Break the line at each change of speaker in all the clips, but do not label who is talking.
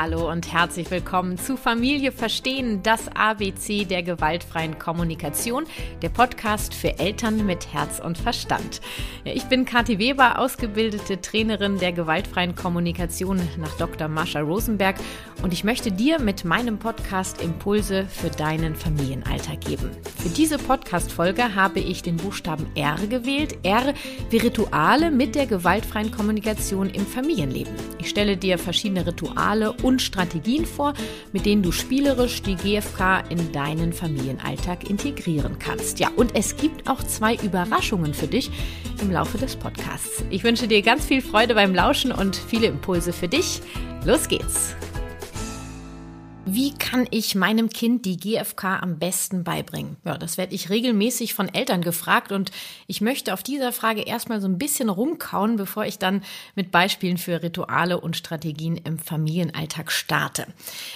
Hallo und herzlich willkommen zu Familie Verstehen, das ABC der gewaltfreien Kommunikation, der Podcast für Eltern mit Herz und Verstand. Ich bin Kathi Weber, ausgebildete Trainerin der gewaltfreien Kommunikation nach Dr. Mascha Rosenberg und ich möchte dir mit meinem Podcast Impulse für deinen Familienalltag geben. Für diese Podcast-Folge habe ich den Buchstaben R gewählt. R wie Rituale mit der gewaltfreien Kommunikation im Familienleben. Ich stelle dir verschiedene Rituale und Strategien vor, mit denen du spielerisch die GFK in deinen Familienalltag integrieren kannst. Ja, und es gibt auch zwei Überraschungen für dich im Laufe des Podcasts. Ich wünsche dir ganz viel Freude beim Lauschen und viele Impulse für dich. Los geht's! Wie kann ich meinem Kind die GFK am besten beibringen? Ja, das werde ich regelmäßig von Eltern gefragt und ich möchte auf dieser Frage erstmal so ein bisschen rumkauen, bevor ich dann mit Beispielen für Rituale und Strategien im Familienalltag starte.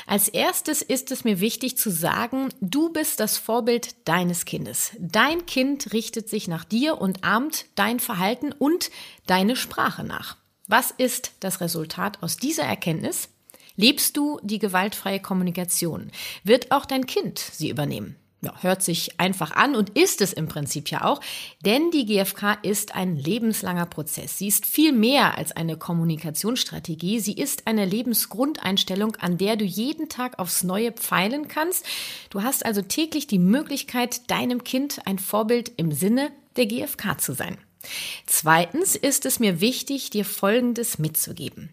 Als erstes ist es mir wichtig zu sagen, du bist das Vorbild deines Kindes. Dein Kind richtet sich nach dir und ahmt dein Verhalten und deine Sprache nach. Was ist das Resultat aus dieser Erkenntnis? Lebst du die gewaltfreie Kommunikation? Wird auch dein Kind sie übernehmen? Ja, hört sich einfach an und ist es im Prinzip ja auch, denn die GfK ist ein lebenslanger Prozess. Sie ist viel mehr als eine Kommunikationsstrategie. Sie ist eine Lebensgrundeinstellung, an der du jeden Tag aufs Neue pfeilen kannst. Du hast also täglich die Möglichkeit, deinem Kind ein Vorbild im Sinne der GfK zu sein. Zweitens ist es mir wichtig, dir Folgendes mitzugeben.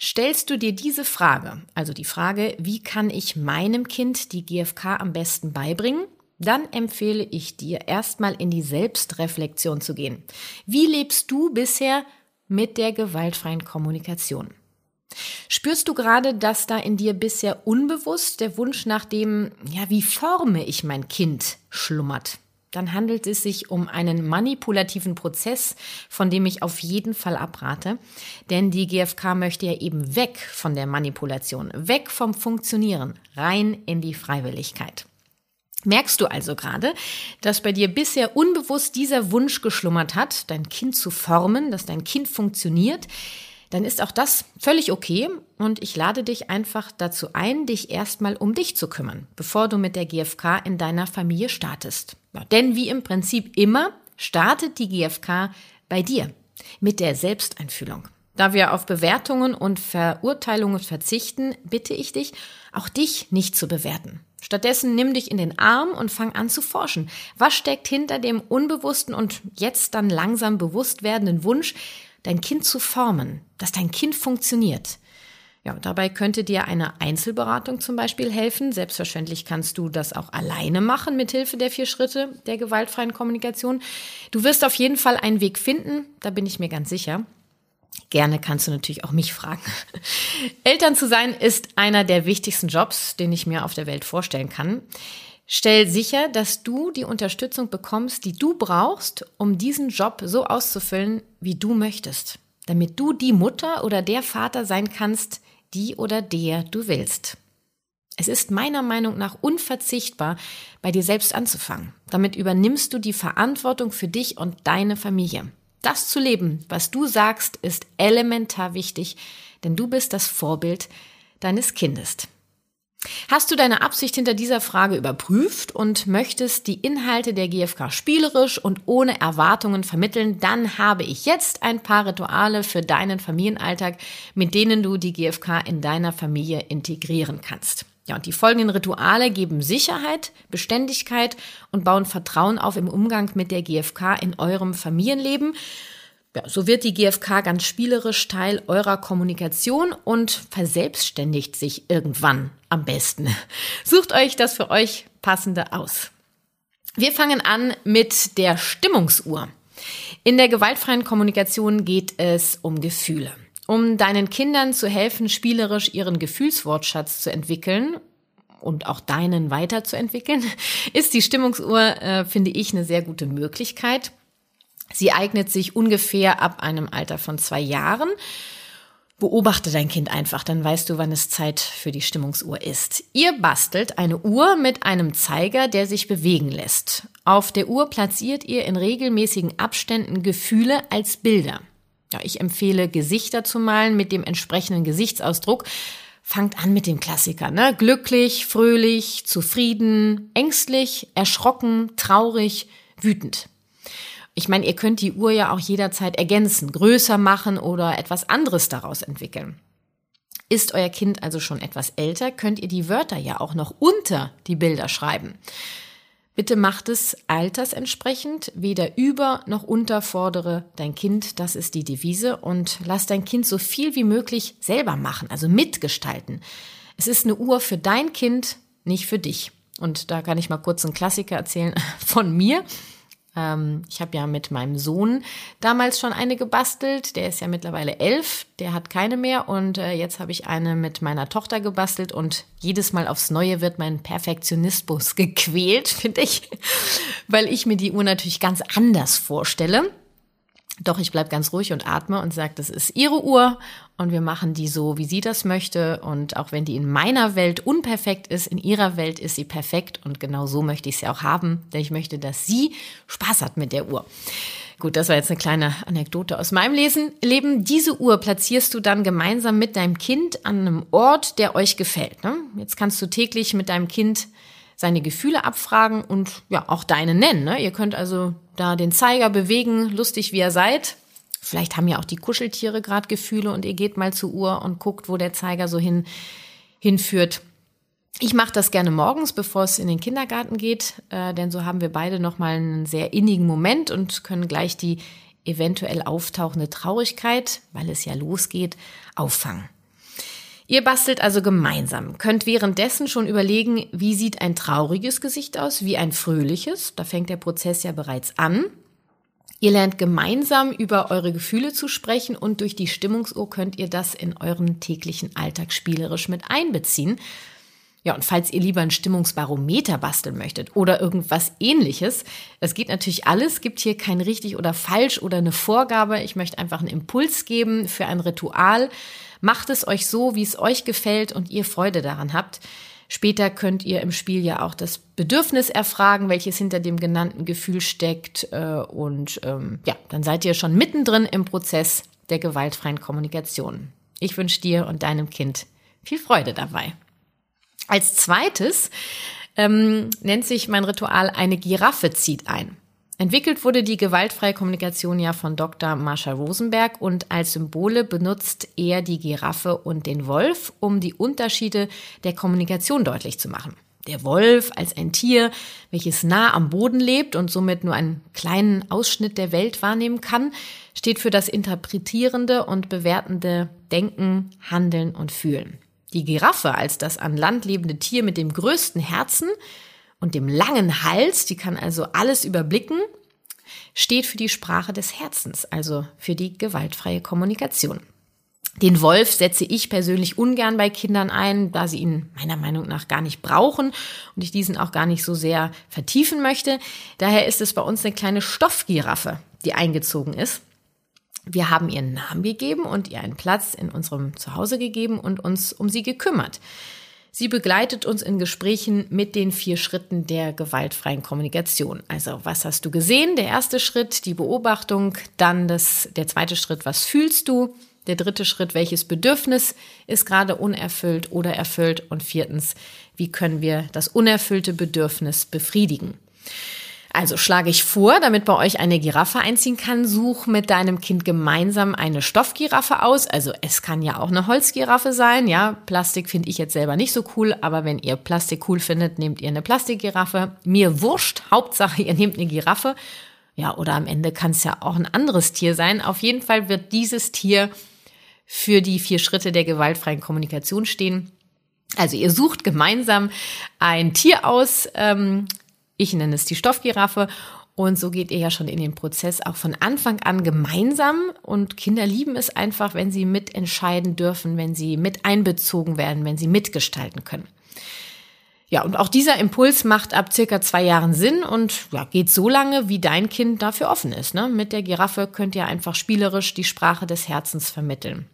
Stellst du dir diese Frage, also die Frage, wie kann ich meinem Kind die GFK am besten beibringen? Dann empfehle ich dir erstmal in die Selbstreflexion zu gehen. Wie lebst du bisher mit der gewaltfreien Kommunikation? Spürst du gerade, dass da in dir bisher unbewusst der Wunsch nach dem, ja, wie forme ich mein Kind schlummert? Dann handelt es sich um einen manipulativen Prozess, von dem ich auf jeden Fall abrate. Denn die GfK möchte ja eben weg von der Manipulation, weg vom Funktionieren, rein in die Freiwilligkeit. Merkst du also gerade, dass bei dir bisher unbewusst dieser Wunsch geschlummert hat, dein Kind zu formen, dass dein Kind funktioniert? dann ist auch das völlig okay und ich lade dich einfach dazu ein, dich erstmal um dich zu kümmern, bevor du mit der GfK in deiner Familie startest. Denn wie im Prinzip immer startet die GfK bei dir mit der Selbsteinfühlung. Da wir auf Bewertungen und Verurteilungen verzichten, bitte ich dich, auch dich nicht zu bewerten. Stattdessen nimm dich in den Arm und fang an zu forschen. Was steckt hinter dem unbewussten und jetzt dann langsam bewusst werdenden Wunsch, dein Kind zu formen, dass dein Kind funktioniert. Ja, dabei könnte dir eine Einzelberatung zum Beispiel helfen. Selbstverständlich kannst du das auch alleine machen mit Hilfe der vier Schritte der gewaltfreien Kommunikation. Du wirst auf jeden Fall einen Weg finden, da bin ich mir ganz sicher. Gerne kannst du natürlich auch mich fragen. Eltern zu sein ist einer der wichtigsten Jobs, den ich mir auf der Welt vorstellen kann. Stell sicher, dass du die Unterstützung bekommst, die du brauchst, um diesen Job so auszufüllen, wie du möchtest, damit du die Mutter oder der Vater sein kannst, die oder der du willst. Es ist meiner Meinung nach unverzichtbar, bei dir selbst anzufangen. Damit übernimmst du die Verantwortung für dich und deine Familie. Das zu leben, was du sagst, ist elementar wichtig, denn du bist das Vorbild deines Kindes. Hast du deine Absicht hinter dieser Frage überprüft und möchtest die Inhalte der GfK spielerisch und ohne Erwartungen vermitteln, dann habe ich jetzt ein paar Rituale für deinen Familienalltag, mit denen du die GfK in deiner Familie integrieren kannst. Ja, und die folgenden Rituale geben Sicherheit, Beständigkeit und bauen Vertrauen auf im Umgang mit der GfK in eurem Familienleben. Ja, so wird die GfK ganz spielerisch Teil eurer Kommunikation und verselbstständigt sich irgendwann am besten. Sucht euch das für euch passende aus. Wir fangen an mit der Stimmungsuhr. In der gewaltfreien Kommunikation geht es um Gefühle. Um deinen Kindern zu helfen, spielerisch ihren Gefühlswortschatz zu entwickeln und auch deinen weiterzuentwickeln, ist die Stimmungsuhr, äh, finde ich, eine sehr gute Möglichkeit. Sie eignet sich ungefähr ab einem Alter von zwei Jahren. Beobachte dein Kind einfach, dann weißt du, wann es Zeit für die Stimmungsuhr ist. Ihr bastelt eine Uhr mit einem Zeiger, der sich bewegen lässt. Auf der Uhr platziert ihr in regelmäßigen Abständen Gefühle als Bilder. Ja, ich empfehle Gesichter zu malen mit dem entsprechenden Gesichtsausdruck. fangt an mit den Klassikern, ne? Glücklich, fröhlich, zufrieden, ängstlich, erschrocken, traurig, wütend. Ich meine, ihr könnt die Uhr ja auch jederzeit ergänzen, größer machen oder etwas anderes daraus entwickeln. Ist euer Kind also schon etwas älter, könnt ihr die Wörter ja auch noch unter die Bilder schreiben. Bitte macht es altersentsprechend, weder über noch unterfordere dein Kind, das ist die Devise, und lass dein Kind so viel wie möglich selber machen, also mitgestalten. Es ist eine Uhr für dein Kind, nicht für dich. Und da kann ich mal kurz einen Klassiker erzählen von mir. Ähm, ich habe ja mit meinem Sohn damals schon eine gebastelt. Der ist ja mittlerweile elf, der hat keine mehr. Und äh, jetzt habe ich eine mit meiner Tochter gebastelt. Und jedes Mal aufs Neue wird mein Perfektionismus gequält, finde ich, weil ich mir die Uhr natürlich ganz anders vorstelle. Doch ich bleib ganz ruhig und atme und sage, das ist ihre Uhr und wir machen die so, wie sie das möchte. Und auch wenn die in meiner Welt unperfekt ist, in ihrer Welt ist sie perfekt und genau so möchte ich sie auch haben, denn ich möchte, dass sie Spaß hat mit der Uhr. Gut, das war jetzt eine kleine Anekdote aus meinem Lesen. Leben. Diese Uhr platzierst du dann gemeinsam mit deinem Kind an einem Ort, der euch gefällt. Ne? Jetzt kannst du täglich mit deinem Kind seine Gefühle abfragen und ja, auch deine nennen. Ne? Ihr könnt also da den Zeiger bewegen, lustig wie ihr seid. Vielleicht haben ja auch die Kuscheltiere gerade Gefühle und ihr geht mal zur Uhr und guckt, wo der Zeiger so hin, hinführt. Ich mache das gerne morgens, bevor es in den Kindergarten geht, äh, denn so haben wir beide nochmal einen sehr innigen Moment und können gleich die eventuell auftauchende Traurigkeit, weil es ja losgeht, auffangen. Ihr bastelt also gemeinsam, könnt währenddessen schon überlegen, wie sieht ein trauriges Gesicht aus, wie ein fröhliches. Da fängt der Prozess ja bereits an. Ihr lernt gemeinsam über eure Gefühle zu sprechen und durch die Stimmungsuhr könnt ihr das in euren täglichen Alltag spielerisch mit einbeziehen. Ja, und falls ihr lieber ein Stimmungsbarometer basteln möchtet oder irgendwas ähnliches, das geht natürlich alles, gibt hier kein richtig oder falsch oder eine Vorgabe. Ich möchte einfach einen Impuls geben für ein Ritual, Macht es euch so, wie es euch gefällt und ihr Freude daran habt. Später könnt ihr im Spiel ja auch das Bedürfnis erfragen, welches hinter dem genannten Gefühl steckt. Äh, und ähm, ja, dann seid ihr schon mittendrin im Prozess der gewaltfreien Kommunikation. Ich wünsche dir und deinem Kind viel Freude dabei. Als zweites ähm, nennt sich mein Ritual eine Giraffe zieht ein. Entwickelt wurde die gewaltfreie Kommunikation ja von Dr. Marsha Rosenberg und als Symbole benutzt er die Giraffe und den Wolf, um die Unterschiede der Kommunikation deutlich zu machen. Der Wolf als ein Tier, welches nah am Boden lebt und somit nur einen kleinen Ausschnitt der Welt wahrnehmen kann, steht für das interpretierende und bewertende Denken, Handeln und Fühlen. Die Giraffe als das an Land lebende Tier mit dem größten Herzen und dem langen Hals, die kann also alles überblicken, steht für die Sprache des Herzens, also für die gewaltfreie Kommunikation. Den Wolf setze ich persönlich ungern bei Kindern ein, da sie ihn meiner Meinung nach gar nicht brauchen und ich diesen auch gar nicht so sehr vertiefen möchte. Daher ist es bei uns eine kleine Stoffgiraffe, die eingezogen ist. Wir haben ihren Namen gegeben und ihr einen Platz in unserem Zuhause gegeben und uns um sie gekümmert. Sie begleitet uns in Gesprächen mit den vier Schritten der gewaltfreien Kommunikation. Also, was hast du gesehen? Der erste Schritt, die Beobachtung. Dann das, der zweite Schritt, was fühlst du? Der dritte Schritt, welches Bedürfnis ist gerade unerfüllt oder erfüllt? Und viertens, wie können wir das unerfüllte Bedürfnis befriedigen? Also schlage ich vor, damit bei euch eine Giraffe einziehen kann, such mit deinem Kind gemeinsam eine Stoffgiraffe aus. Also es kann ja auch eine Holzgiraffe sein. Ja, Plastik finde ich jetzt selber nicht so cool, aber wenn ihr Plastik cool findet, nehmt ihr eine Plastikgiraffe. Mir wurscht. Hauptsache, ihr nehmt eine Giraffe. Ja, oder am Ende kann es ja auch ein anderes Tier sein. Auf jeden Fall wird dieses Tier für die vier Schritte der gewaltfreien Kommunikation stehen. Also ihr sucht gemeinsam ein Tier aus, ähm, ich nenne es die Stoffgiraffe. Und so geht ihr ja schon in den Prozess auch von Anfang an gemeinsam. Und Kinder lieben es einfach, wenn sie mitentscheiden dürfen, wenn sie mit einbezogen werden, wenn sie mitgestalten können. Ja, und auch dieser Impuls macht ab circa zwei Jahren Sinn und ja, geht so lange, wie dein Kind dafür offen ist. Ne? Mit der Giraffe könnt ihr einfach spielerisch die Sprache des Herzens vermitteln.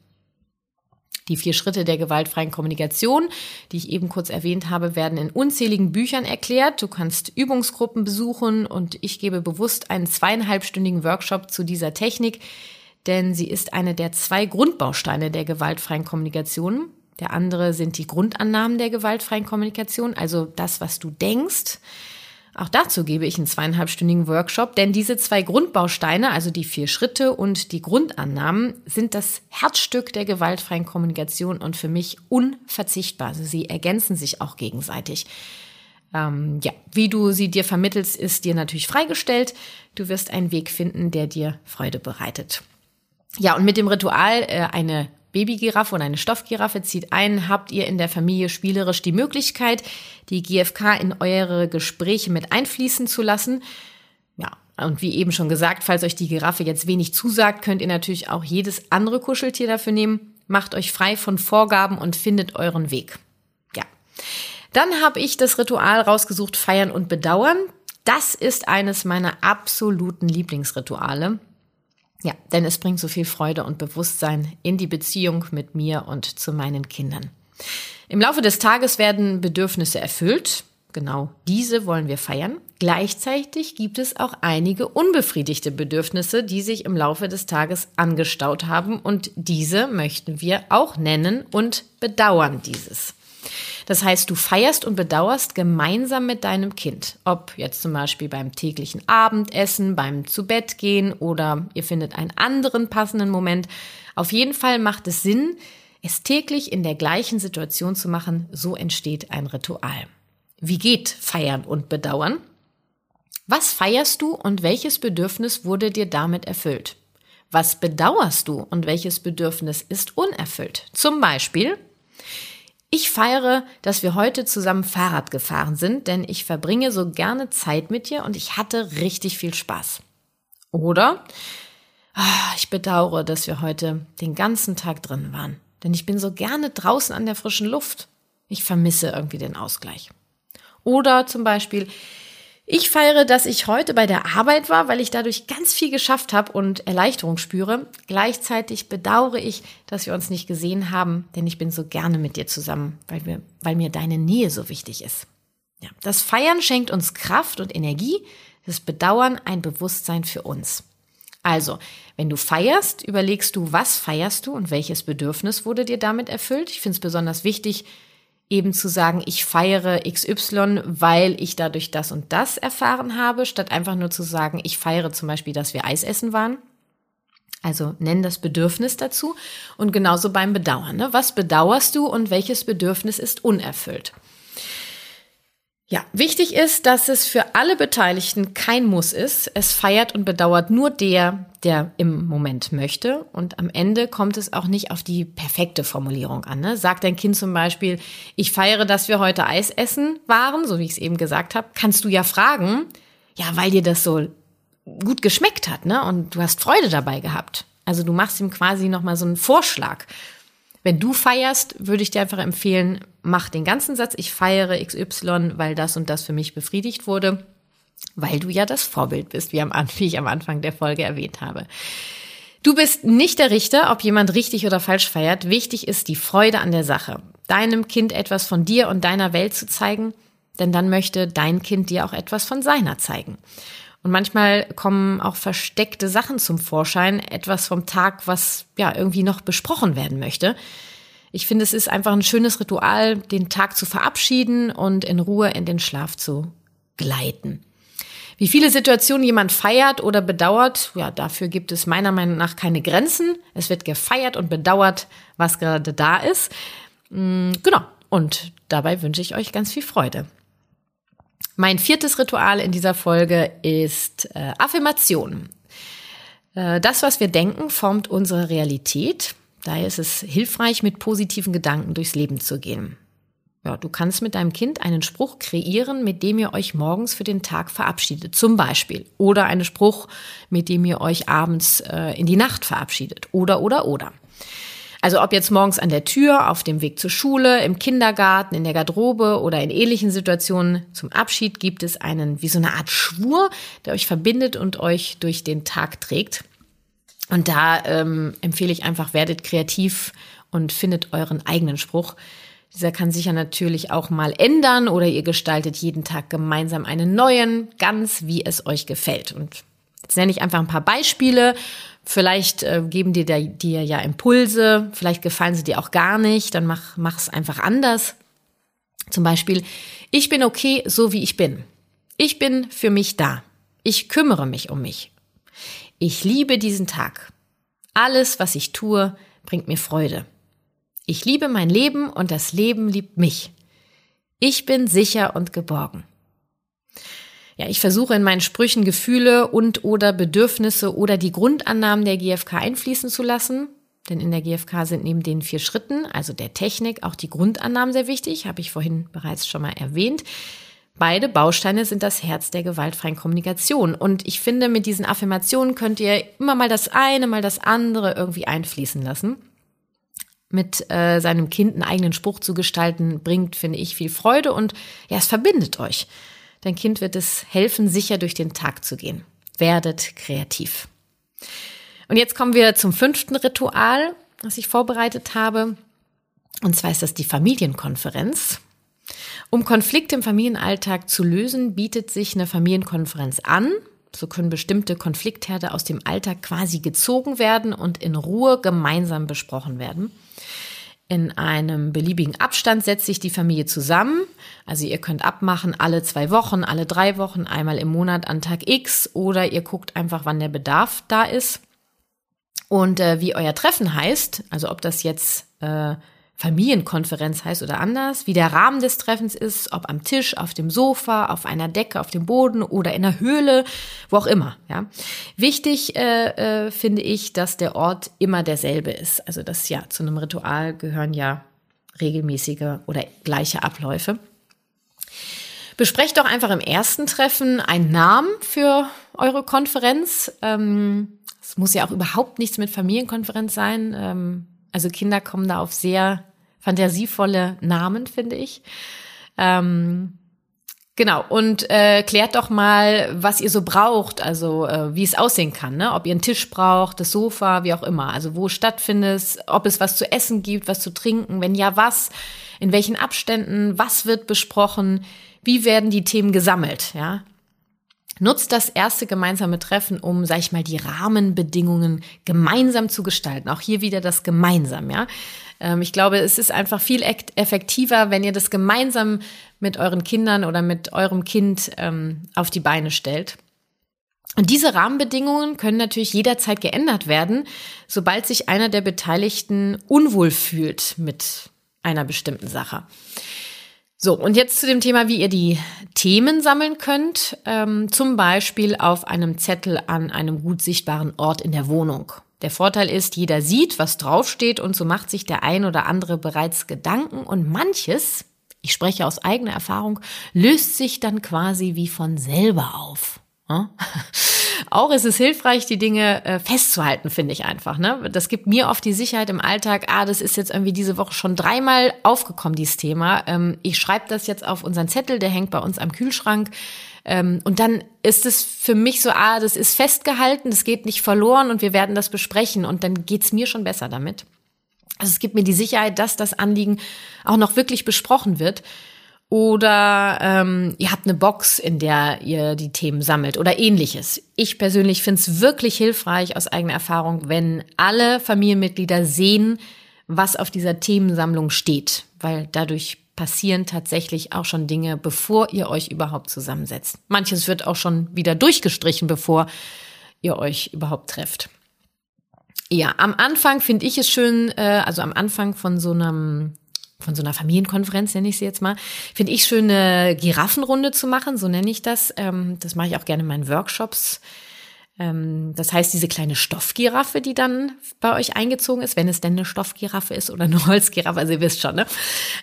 Die vier Schritte der gewaltfreien Kommunikation, die ich eben kurz erwähnt habe, werden in unzähligen Büchern erklärt. Du kannst Übungsgruppen besuchen und ich gebe bewusst einen zweieinhalbstündigen Workshop zu dieser Technik, denn sie ist eine der zwei Grundbausteine der gewaltfreien Kommunikation. Der andere sind die Grundannahmen der gewaltfreien Kommunikation, also das, was du denkst. Auch dazu gebe ich einen zweieinhalbstündigen Workshop, denn diese zwei Grundbausteine, also die vier Schritte und die Grundannahmen, sind das Herzstück der gewaltfreien Kommunikation und für mich unverzichtbar. Also sie ergänzen sich auch gegenseitig. Ähm, ja, wie du sie dir vermittelst, ist dir natürlich freigestellt. Du wirst einen Weg finden, der dir Freude bereitet. Ja, und mit dem Ritual äh, eine Babygiraffe und eine Stoffgiraffe zieht ein, habt ihr in der Familie spielerisch die Möglichkeit, die GFK in eure Gespräche mit einfließen zu lassen. Ja, und wie eben schon gesagt, falls euch die Giraffe jetzt wenig zusagt, könnt ihr natürlich auch jedes andere Kuscheltier dafür nehmen. Macht euch frei von Vorgaben und findet euren Weg. Ja. Dann habe ich das Ritual rausgesucht, feiern und bedauern. Das ist eines meiner absoluten Lieblingsrituale. Ja, denn es bringt so viel Freude und Bewusstsein in die Beziehung mit mir und zu meinen Kindern. Im Laufe des Tages werden Bedürfnisse erfüllt. Genau diese wollen wir feiern. Gleichzeitig gibt es auch einige unbefriedigte Bedürfnisse, die sich im Laufe des Tages angestaut haben und diese möchten wir auch nennen und bedauern dieses. Das heißt, du feierst und bedauerst gemeinsam mit deinem Kind. Ob jetzt zum Beispiel beim täglichen Abendessen, beim Zubettgehen oder ihr findet einen anderen passenden Moment. Auf jeden Fall macht es Sinn, es täglich in der gleichen Situation zu machen. So entsteht ein Ritual. Wie geht Feiern und Bedauern? Was feierst du und welches Bedürfnis wurde dir damit erfüllt? Was bedauerst du und welches Bedürfnis ist unerfüllt? Zum Beispiel, ich feiere, dass wir heute zusammen Fahrrad gefahren sind, denn ich verbringe so gerne Zeit mit dir und ich hatte richtig viel Spaß. Oder ah, ich bedauere, dass wir heute den ganzen Tag drin waren, denn ich bin so gerne draußen an der frischen Luft. Ich vermisse irgendwie den Ausgleich. Oder zum Beispiel, ich feiere, dass ich heute bei der Arbeit war, weil ich dadurch ganz viel geschafft habe und Erleichterung spüre. Gleichzeitig bedauere ich, dass wir uns nicht gesehen haben, denn ich bin so gerne mit dir zusammen, weil, wir, weil mir deine Nähe so wichtig ist. Ja, das Feiern schenkt uns Kraft und Energie, das Bedauern ein Bewusstsein für uns. Also, wenn du feierst, überlegst du, was feierst du und welches Bedürfnis wurde dir damit erfüllt. Ich finde es besonders wichtig, eben zu sagen, ich feiere XY, weil ich dadurch das und das erfahren habe, statt einfach nur zu sagen, ich feiere zum Beispiel, dass wir Eis essen waren. Also nenn das Bedürfnis dazu und genauso beim Bedauern. Ne? Was bedauerst du und welches Bedürfnis ist unerfüllt? Ja, wichtig ist, dass es für alle Beteiligten kein Muss ist. Es feiert und bedauert nur der, der im Moment möchte. Und am Ende kommt es auch nicht auf die perfekte Formulierung an. Ne? Sagt dein Kind zum Beispiel, ich feiere, dass wir heute Eis essen waren, so wie ich es eben gesagt habe, kannst du ja fragen, ja, weil dir das so gut geschmeckt hat, ne? Und du hast Freude dabei gehabt. Also du machst ihm quasi nochmal so einen Vorschlag. Wenn du feierst, würde ich dir einfach empfehlen, mach den ganzen Satz, ich feiere XY, weil das und das für mich befriedigt wurde, weil du ja das Vorbild bist, wie, am, wie ich am Anfang der Folge erwähnt habe. Du bist nicht der Richter, ob jemand richtig oder falsch feiert. Wichtig ist die Freude an der Sache. Deinem Kind etwas von dir und deiner Welt zu zeigen, denn dann möchte dein Kind dir auch etwas von seiner zeigen. Und manchmal kommen auch versteckte Sachen zum Vorschein, etwas vom Tag, was ja irgendwie noch besprochen werden möchte. Ich finde, es ist einfach ein schönes Ritual, den Tag zu verabschieden und in Ruhe in den Schlaf zu gleiten. Wie viele Situationen jemand feiert oder bedauert, ja, dafür gibt es meiner Meinung nach keine Grenzen. Es wird gefeiert und bedauert, was gerade da ist. Mm, genau. Und dabei wünsche ich euch ganz viel Freude. Mein viertes Ritual in dieser Folge ist äh, Affirmation. Äh, das, was wir denken, formt unsere Realität. Daher ist es hilfreich, mit positiven Gedanken durchs Leben zu gehen. Ja, du kannst mit deinem Kind einen Spruch kreieren, mit dem ihr euch morgens für den Tag verabschiedet, zum Beispiel. Oder einen Spruch, mit dem ihr euch abends äh, in die Nacht verabschiedet. Oder, oder, oder. Also ob jetzt morgens an der Tür, auf dem Weg zur Schule, im Kindergarten, in der Garderobe oder in ähnlichen Situationen zum Abschied gibt es einen, wie so eine Art Schwur, der euch verbindet und euch durch den Tag trägt. Und da ähm, empfehle ich einfach, werdet kreativ und findet euren eigenen Spruch. Dieser kann sich ja natürlich auch mal ändern oder ihr gestaltet jeden Tag gemeinsam einen neuen, ganz wie es euch gefällt. Und jetzt nenne ich einfach ein paar Beispiele Vielleicht äh, geben dir dir ja Impulse, vielleicht gefallen sie dir auch gar nicht, dann mach es einfach anders. Zum Beispiel, ich bin okay, so wie ich bin. Ich bin für mich da. Ich kümmere mich um mich. Ich liebe diesen Tag. Alles, was ich tue, bringt mir Freude. Ich liebe mein Leben und das Leben liebt mich. Ich bin sicher und geborgen. Ja, ich versuche in meinen Sprüchen Gefühle und oder Bedürfnisse oder die Grundannahmen der GfK einfließen zu lassen. Denn in der GfK sind neben den vier Schritten, also der Technik, auch die Grundannahmen sehr wichtig, habe ich vorhin bereits schon mal erwähnt. Beide Bausteine sind das Herz der gewaltfreien Kommunikation. Und ich finde, mit diesen Affirmationen könnt ihr immer mal das eine, mal das andere irgendwie einfließen lassen. Mit äh, seinem Kind einen eigenen Spruch zu gestalten, bringt, finde ich, viel Freude und ja, es verbindet euch. Dein Kind wird es helfen, sicher durch den Tag zu gehen. Werdet kreativ. Und jetzt kommen wir zum fünften Ritual, was ich vorbereitet habe. Und zwar ist das die Familienkonferenz. Um Konflikte im Familienalltag zu lösen, bietet sich eine Familienkonferenz an. So können bestimmte Konfliktherde aus dem Alltag quasi gezogen werden und in Ruhe gemeinsam besprochen werden. In einem beliebigen Abstand setzt sich die Familie zusammen. Also ihr könnt abmachen alle zwei Wochen, alle drei Wochen, einmal im Monat an Tag X oder ihr guckt einfach, wann der Bedarf da ist. Und äh, wie euer Treffen heißt, also ob das jetzt äh, Familienkonferenz heißt oder anders, wie der Rahmen des Treffens ist, ob am Tisch, auf dem Sofa, auf einer Decke, auf dem Boden oder in der Höhle, wo auch immer. Ja. Wichtig äh, äh, finde ich, dass der Ort immer derselbe ist. Also das ja zu einem Ritual gehören ja regelmäßige oder gleiche Abläufe. Besprecht doch einfach im ersten Treffen einen Namen für eure Konferenz. Ähm, es muss ja auch überhaupt nichts mit Familienkonferenz sein. Ähm, also Kinder kommen da auf sehr fantasievolle Namen, finde ich. Ähm, genau, und äh, klärt doch mal, was ihr so braucht, also äh, wie es aussehen kann, ne? ob ihr einen Tisch braucht, das Sofa, wie auch immer. Also wo stattfindet, ob es was zu essen gibt, was zu trinken, wenn ja, was, in welchen Abständen, was wird besprochen, wie werden die Themen gesammelt, ja. Nutzt das erste gemeinsame Treffen, um, sag ich mal, die Rahmenbedingungen gemeinsam zu gestalten. Auch hier wieder das gemeinsam, ja. Ähm, ich glaube, es ist einfach viel effektiver, wenn ihr das gemeinsam mit euren Kindern oder mit eurem Kind ähm, auf die Beine stellt. Und diese Rahmenbedingungen können natürlich jederzeit geändert werden, sobald sich einer der Beteiligten unwohl fühlt mit einer bestimmten Sache. So, und jetzt zu dem Thema, wie ihr die Themen sammeln könnt. Ähm, zum Beispiel auf einem Zettel an einem gut sichtbaren Ort in der Wohnung. Der Vorteil ist, jeder sieht, was draufsteht und so macht sich der ein oder andere bereits Gedanken und manches, ich spreche aus eigener Erfahrung, löst sich dann quasi wie von selber auf. Auch ist es hilfreich, die Dinge äh, festzuhalten, finde ich einfach. Ne? Das gibt mir oft die Sicherheit im Alltag, ah, das ist jetzt irgendwie diese Woche schon dreimal aufgekommen, dieses Thema. Ähm, ich schreibe das jetzt auf unseren Zettel, der hängt bei uns am Kühlschrank. Ähm, und dann ist es für mich so, ah, das ist festgehalten, das geht nicht verloren und wir werden das besprechen und dann geht's mir schon besser damit. Also es gibt mir die Sicherheit, dass das Anliegen auch noch wirklich besprochen wird. Oder ähm, ihr habt eine Box, in der ihr die Themen sammelt oder ähnliches. Ich persönlich finde es wirklich hilfreich aus eigener Erfahrung, wenn alle Familienmitglieder sehen, was auf dieser Themensammlung steht, weil dadurch passieren tatsächlich auch schon Dinge, bevor ihr euch überhaupt zusammensetzt. Manches wird auch schon wieder durchgestrichen, bevor ihr euch überhaupt trefft. Ja, am Anfang finde ich es schön, äh, also am Anfang von so einem von so einer Familienkonferenz, nenne ich sie jetzt mal, finde ich schön, eine Giraffenrunde zu machen, so nenne ich das. Ähm, das mache ich auch gerne in meinen Workshops. Ähm, das heißt, diese kleine Stoffgiraffe, die dann bei euch eingezogen ist, wenn es denn eine Stoffgiraffe ist oder eine Holzgiraffe, also ihr wisst schon, ne?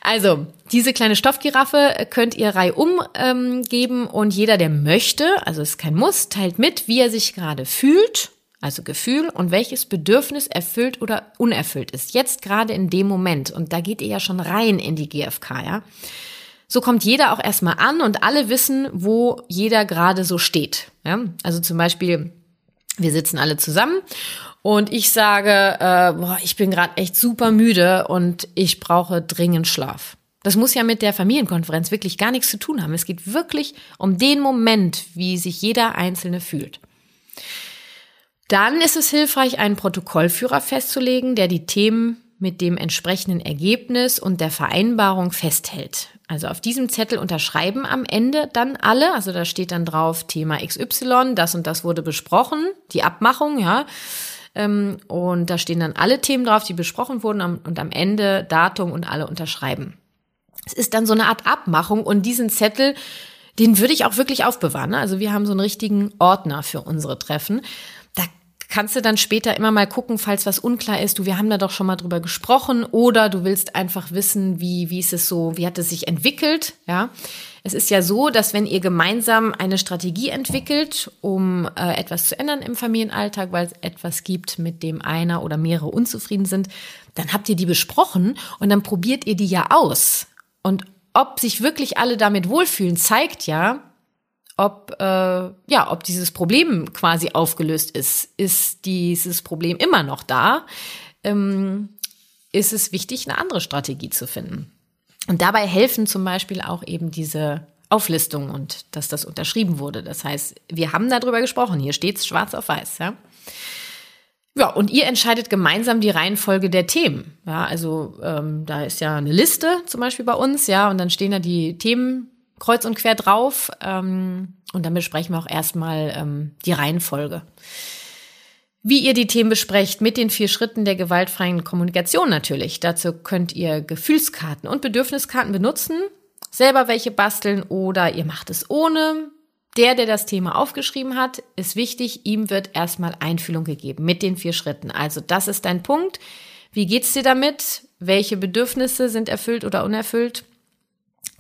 Also, diese kleine Stoffgiraffe könnt ihr reihum ähm, geben und jeder, der möchte, also ist kein Muss, teilt mit, wie er sich gerade fühlt also Gefühl und welches Bedürfnis erfüllt oder unerfüllt ist. Jetzt gerade in dem Moment. Und da geht ihr ja schon rein in die GfK, ja. So kommt jeder auch erstmal an und alle wissen, wo jeder gerade so steht. Ja? Also zum Beispiel, wir sitzen alle zusammen und ich sage, äh, boah, ich bin gerade echt super müde und ich brauche dringend Schlaf. Das muss ja mit der Familienkonferenz wirklich gar nichts zu tun haben. Es geht wirklich um den Moment, wie sich jeder Einzelne fühlt. Dann ist es hilfreich, einen Protokollführer festzulegen, der die Themen mit dem entsprechenden Ergebnis und der Vereinbarung festhält. Also auf diesem Zettel unterschreiben am Ende dann alle, also da steht dann drauf Thema XY, das und das wurde besprochen, die Abmachung, ja. Ähm, und da stehen dann alle Themen drauf, die besprochen wurden und am Ende Datum und alle unterschreiben. Es ist dann so eine Art Abmachung und diesen Zettel, den würde ich auch wirklich aufbewahren. Ne? Also wir haben so einen richtigen Ordner für unsere Treffen. Kannst du dann später immer mal gucken, falls was unklar ist. Du, wir haben da doch schon mal drüber gesprochen oder du willst einfach wissen, wie, wie ist es so, wie hat es sich entwickelt, ja. Es ist ja so, dass wenn ihr gemeinsam eine Strategie entwickelt, um äh, etwas zu ändern im Familienalltag, weil es etwas gibt, mit dem einer oder mehrere unzufrieden sind, dann habt ihr die besprochen und dann probiert ihr die ja aus. Und ob sich wirklich alle damit wohlfühlen, zeigt ja, ob äh, ja, ob dieses Problem quasi aufgelöst ist. Ist dieses Problem immer noch da? Ähm, ist es wichtig, eine andere Strategie zu finden? Und dabei helfen zum Beispiel auch eben diese Auflistung und dass das unterschrieben wurde. Das heißt, wir haben darüber gesprochen. Hier steht es schwarz auf weiß. Ja? Ja, und ihr entscheidet gemeinsam die Reihenfolge der Themen. Ja, also ähm, da ist ja eine Liste zum Beispiel bei uns, ja, und dann stehen da die Themen kreuz und quer drauf. Ähm, und dann besprechen wir auch erstmal ähm, die Reihenfolge. Wie ihr die Themen besprecht, mit den vier Schritten der gewaltfreien Kommunikation natürlich. Dazu könnt ihr Gefühlskarten und Bedürfniskarten benutzen, selber welche basteln oder ihr macht es ohne. Der, der das Thema aufgeschrieben hat, ist wichtig, ihm wird erstmal Einfühlung gegeben mit den vier Schritten. Also das ist dein Punkt. Wie geht's dir damit? Welche Bedürfnisse sind erfüllt oder unerfüllt?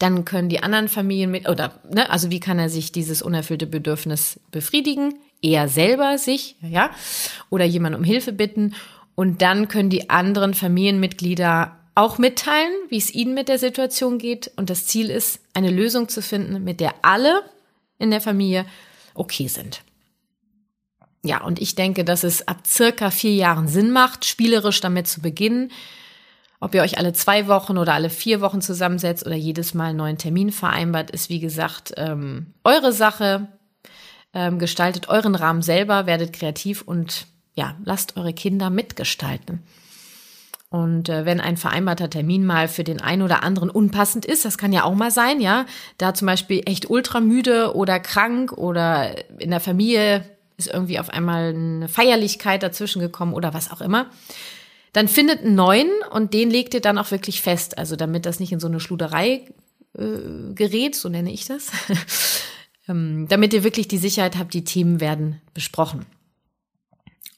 Dann können die anderen Familien mit, oder, ne, also wie kann er sich dieses unerfüllte Bedürfnis befriedigen? Er selber sich, ja, oder jemand um Hilfe bitten. Und dann können die anderen Familienmitglieder auch mitteilen, wie es ihnen mit der Situation geht. Und das Ziel ist, eine Lösung zu finden, mit der alle in der Familie okay sind. Ja, und ich denke, dass es ab circa vier Jahren Sinn macht, spielerisch damit zu beginnen, ob ihr euch alle zwei Wochen oder alle vier Wochen zusammensetzt oder jedes Mal einen neuen Termin vereinbart, ist wie gesagt ähm, eure Sache. Ähm, gestaltet euren Rahmen selber, werdet kreativ und ja, lasst eure Kinder mitgestalten. Und äh, wenn ein vereinbarter Termin mal für den einen oder anderen unpassend ist, das kann ja auch mal sein, ja, da zum Beispiel echt ultramüde oder krank oder in der Familie ist irgendwie auf einmal eine Feierlichkeit dazwischen gekommen oder was auch immer, dann findet einen neuen und den legt ihr dann auch wirklich fest. Also damit das nicht in so eine Schluderei äh, gerät, so nenne ich das. ähm, damit ihr wirklich die Sicherheit habt, die Themen werden besprochen.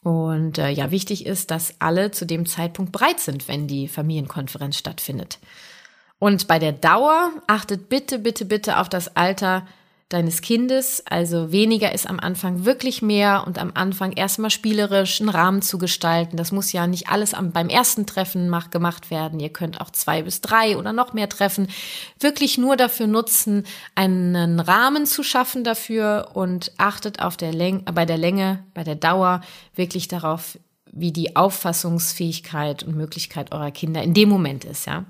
Und äh, ja, wichtig ist, dass alle zu dem Zeitpunkt bereit sind, wenn die Familienkonferenz stattfindet. Und bei der Dauer achtet bitte, bitte, bitte auf das Alter deines Kindes. Also weniger ist am Anfang wirklich mehr und am Anfang erstmal spielerisch einen Rahmen zu gestalten. Das muss ja nicht alles am, beim ersten Treffen mach, gemacht werden. Ihr könnt auch zwei bis drei oder noch mehr Treffen wirklich nur dafür nutzen, einen Rahmen zu schaffen dafür und achtet auf der Länge, bei der Länge, bei der Dauer wirklich darauf, wie die Auffassungsfähigkeit und Möglichkeit eurer Kinder in dem Moment ist, ja.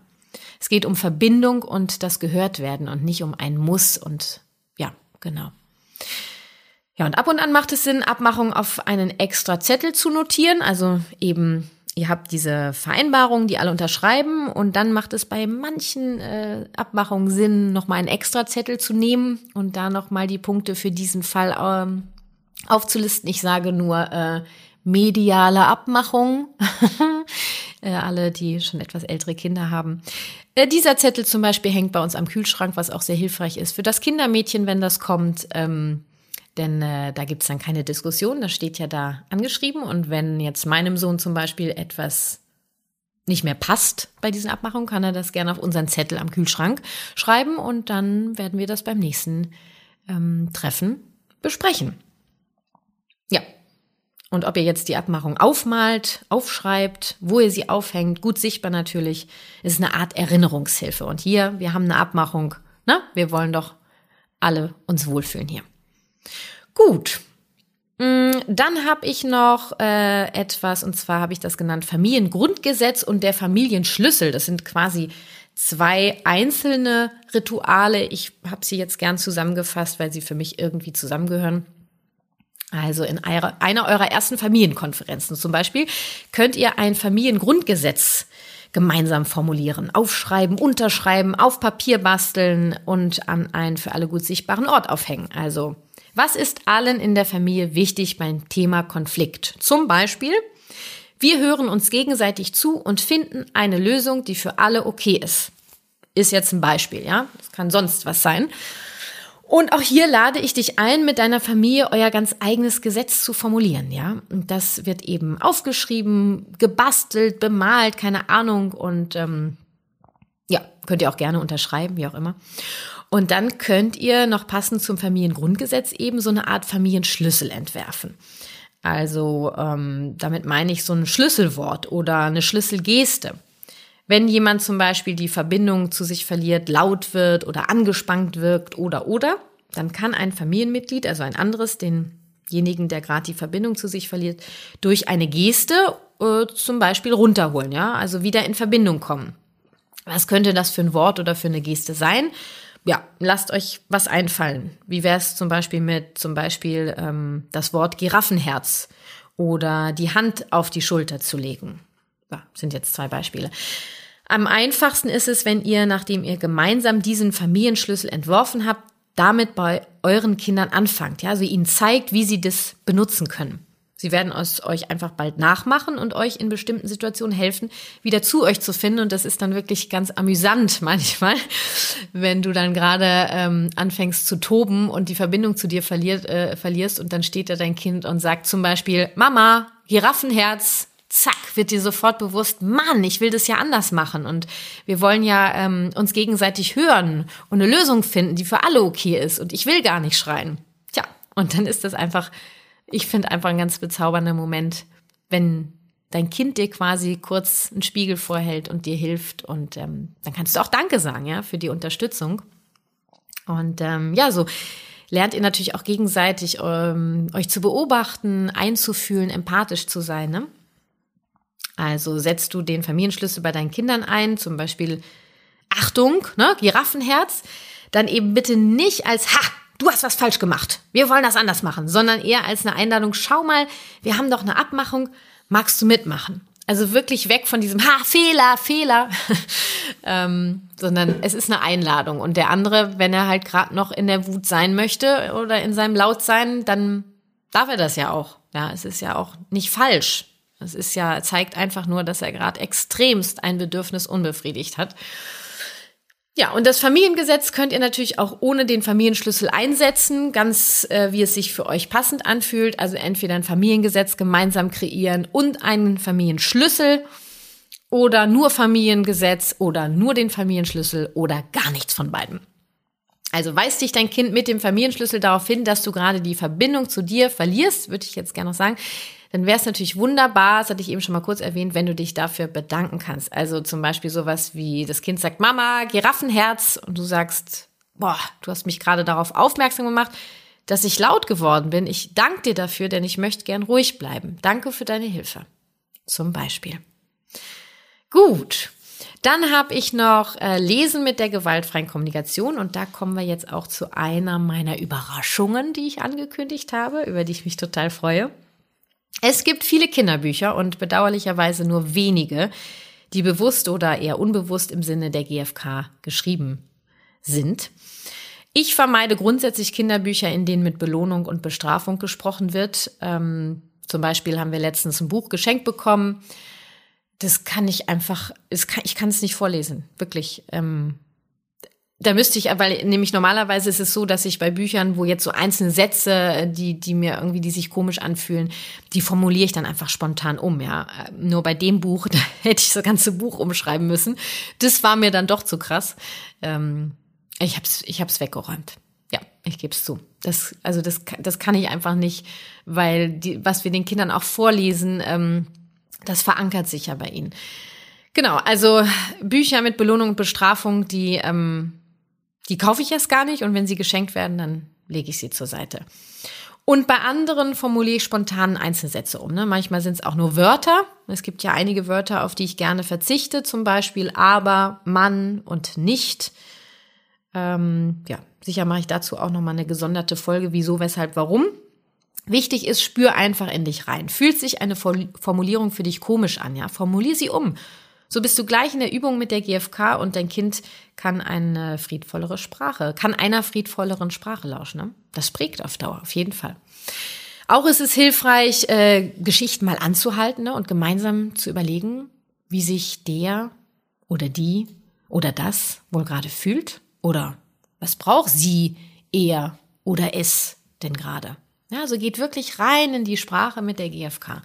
Es geht um Verbindung und das Gehörtwerden und nicht um ein Muss und Genau. Ja, und ab und an macht es Sinn, Abmachungen auf einen extra Zettel zu notieren. Also eben, ihr habt diese Vereinbarungen, die alle unterschreiben und dann macht es bei manchen äh, Abmachungen Sinn, nochmal einen extra Zettel zu nehmen und da nochmal die Punkte für diesen Fall ähm, aufzulisten. Ich sage nur äh, mediale Abmachung. äh, alle, die schon etwas ältere Kinder haben. Äh, dieser Zettel zum Beispiel hängt bei uns am Kühlschrank, was auch sehr hilfreich ist für das Kindermädchen, wenn das kommt. Ähm, denn äh, da gibt's dann keine Diskussion, das steht ja da angeschrieben. Und wenn jetzt meinem Sohn zum Beispiel etwas nicht mehr passt bei diesen Abmachungen, kann er das gerne auf unseren Zettel am Kühlschrank schreiben und dann werden wir das beim nächsten ähm, Treffen besprechen. Ja, und ob ihr jetzt die Abmachung aufmalt, aufschreibt, wo ihr sie aufhängt, gut sichtbar natürlich, ist eine Art Erinnerungshilfe. Und hier, wir haben eine Abmachung, ne? Wir wollen doch alle uns wohlfühlen hier. Gut. Mm, dann habe ich noch äh, etwas, und zwar habe ich das genannt Familiengrundgesetz und der Familienschlüssel. Das sind quasi zwei einzelne Rituale. Ich habe sie jetzt gern zusammengefasst, weil sie für mich irgendwie zusammengehören. Also in einer eurer ersten Familienkonferenzen zum Beispiel könnt ihr ein Familiengrundgesetz gemeinsam formulieren, aufschreiben, unterschreiben, auf Papier basteln und an einen für alle gut sichtbaren Ort aufhängen. Also, was ist allen in der Familie wichtig beim Thema Konflikt? Zum Beispiel, wir hören uns gegenseitig zu und finden eine Lösung, die für alle okay ist. Ist jetzt ein Beispiel, ja? Das kann sonst was sein. Und auch hier lade ich dich ein, mit deiner Familie euer ganz eigenes Gesetz zu formulieren, ja. Und das wird eben aufgeschrieben, gebastelt, bemalt, keine Ahnung. Und ähm, ja, könnt ihr auch gerne unterschreiben, wie auch immer. Und dann könnt ihr noch passend zum Familiengrundgesetz eben so eine Art Familienschlüssel entwerfen. Also ähm, damit meine ich so ein Schlüsselwort oder eine Schlüsselgeste. Wenn jemand zum Beispiel die Verbindung zu sich verliert, laut wird oder angespannt wirkt oder oder, dann kann ein Familienmitglied, also ein anderes, denjenigen, der gerade die Verbindung zu sich verliert, durch eine Geste äh, zum Beispiel runterholen, ja, also wieder in Verbindung kommen. Was könnte das für ein Wort oder für eine Geste sein? Ja, lasst euch was einfallen. Wie wäre es zum Beispiel mit zum Beispiel ähm, das Wort Giraffenherz oder die Hand auf die Schulter zu legen? Sind jetzt zwei Beispiele. Am einfachsten ist es, wenn ihr, nachdem ihr gemeinsam diesen Familienschlüssel entworfen habt, damit bei euren Kindern anfangt, ja, also ihnen zeigt, wie sie das benutzen können. Sie werden es euch einfach bald nachmachen und euch in bestimmten Situationen helfen, wieder zu euch zu finden. Und das ist dann wirklich ganz amüsant manchmal, wenn du dann gerade ähm, anfängst zu toben und die Verbindung zu dir verliert, äh, verlierst und dann steht da dein Kind und sagt zum Beispiel, Mama, Giraffenherz, zack, wird dir sofort bewusst, Mann, ich will das ja anders machen. Und wir wollen ja ähm, uns gegenseitig hören und eine Lösung finden, die für alle okay ist. Und ich will gar nicht schreien. Tja, und dann ist das einfach, ich finde einfach ein ganz bezaubernder Moment, wenn dein Kind dir quasi kurz einen Spiegel vorhält und dir hilft. Und ähm, dann kannst du auch Danke sagen, ja, für die Unterstützung. Und ähm, ja, so lernt ihr natürlich auch gegenseitig ähm, euch zu beobachten, einzufühlen, empathisch zu sein. Ne? Also setzt du den Familienschlüssel bei deinen Kindern ein, zum Beispiel Achtung, ne, Giraffenherz, dann eben bitte nicht als Ha, du hast was falsch gemacht. Wir wollen das anders machen, sondern eher als eine Einladung, schau mal, wir haben doch eine Abmachung, magst du mitmachen? Also wirklich weg von diesem Ha, Fehler, Fehler, ähm, sondern es ist eine Einladung. Und der andere, wenn er halt gerade noch in der Wut sein möchte oder in seinem Lautsein, dann darf er das ja auch. Ja, es ist ja auch nicht falsch. Das ist ja, zeigt einfach nur, dass er gerade extremst ein Bedürfnis unbefriedigt hat. Ja, und das Familiengesetz könnt ihr natürlich auch ohne den Familienschlüssel einsetzen, ganz äh, wie es sich für euch passend anfühlt. Also entweder ein Familiengesetz gemeinsam kreieren und einen Familienschlüssel oder nur Familiengesetz oder nur den Familienschlüssel oder gar nichts von beiden. Also weist dich dein Kind mit dem Familienschlüssel darauf hin, dass du gerade die Verbindung zu dir verlierst, würde ich jetzt gerne noch sagen, dann wäre es natürlich wunderbar, das hatte ich eben schon mal kurz erwähnt, wenn du dich dafür bedanken kannst. Also zum Beispiel sowas wie, das Kind sagt, Mama, Giraffenherz, und du sagst, boah, du hast mich gerade darauf aufmerksam gemacht, dass ich laut geworden bin. Ich danke dir dafür, denn ich möchte gern ruhig bleiben. Danke für deine Hilfe. Zum Beispiel. Gut. Dann habe ich noch äh, Lesen mit der gewaltfreien Kommunikation und da kommen wir jetzt auch zu einer meiner Überraschungen, die ich angekündigt habe, über die ich mich total freue. Es gibt viele Kinderbücher und bedauerlicherweise nur wenige, die bewusst oder eher unbewusst im Sinne der GfK geschrieben sind. Ich vermeide grundsätzlich Kinderbücher, in denen mit Belohnung und Bestrafung gesprochen wird. Ähm, zum Beispiel haben wir letztens ein Buch geschenkt bekommen. Das kann ich einfach, ich kann es nicht vorlesen, wirklich. Ähm, da müsste ich, weil nämlich normalerweise ist es so, dass ich bei Büchern, wo jetzt so einzelne Sätze, die, die mir irgendwie, die sich komisch anfühlen, die formuliere ich dann einfach spontan um, ja. Nur bei dem Buch, da hätte ich das ganze Buch umschreiben müssen. Das war mir dann doch zu krass. Ähm, ich hab's, ich hab's weggeräumt. Ja, ich gebe es zu. Das, also das, das kann ich einfach nicht, weil die, was wir den Kindern auch vorlesen, ähm, das verankert sich ja bei ihnen. Genau, also Bücher mit Belohnung und Bestrafung, die ähm, die kaufe ich erst gar nicht und wenn sie geschenkt werden, dann lege ich sie zur Seite. Und bei anderen formuliere ich spontan Einzelsätze um. Ne? Manchmal sind es auch nur Wörter. Es gibt ja einige Wörter, auf die ich gerne verzichte, zum Beispiel aber, Mann und nicht. Ähm, ja, sicher mache ich dazu auch nochmal eine gesonderte Folge, wieso, weshalb, warum. Wichtig ist, spür einfach in dich rein. Fühlt sich eine Formulierung für dich komisch an, ja? Formulier sie um. So bist du gleich in der Übung mit der GfK und dein Kind kann eine friedvollere Sprache, kann einer friedvolleren Sprache lauschen. Ne? Das prägt auf Dauer, auf jeden Fall. Auch ist es hilfreich, äh, Geschichten mal anzuhalten ne, und gemeinsam zu überlegen, wie sich der oder die oder das wohl gerade fühlt oder was braucht sie, er oder es denn gerade. Ja, also geht wirklich rein in die Sprache mit der GfK.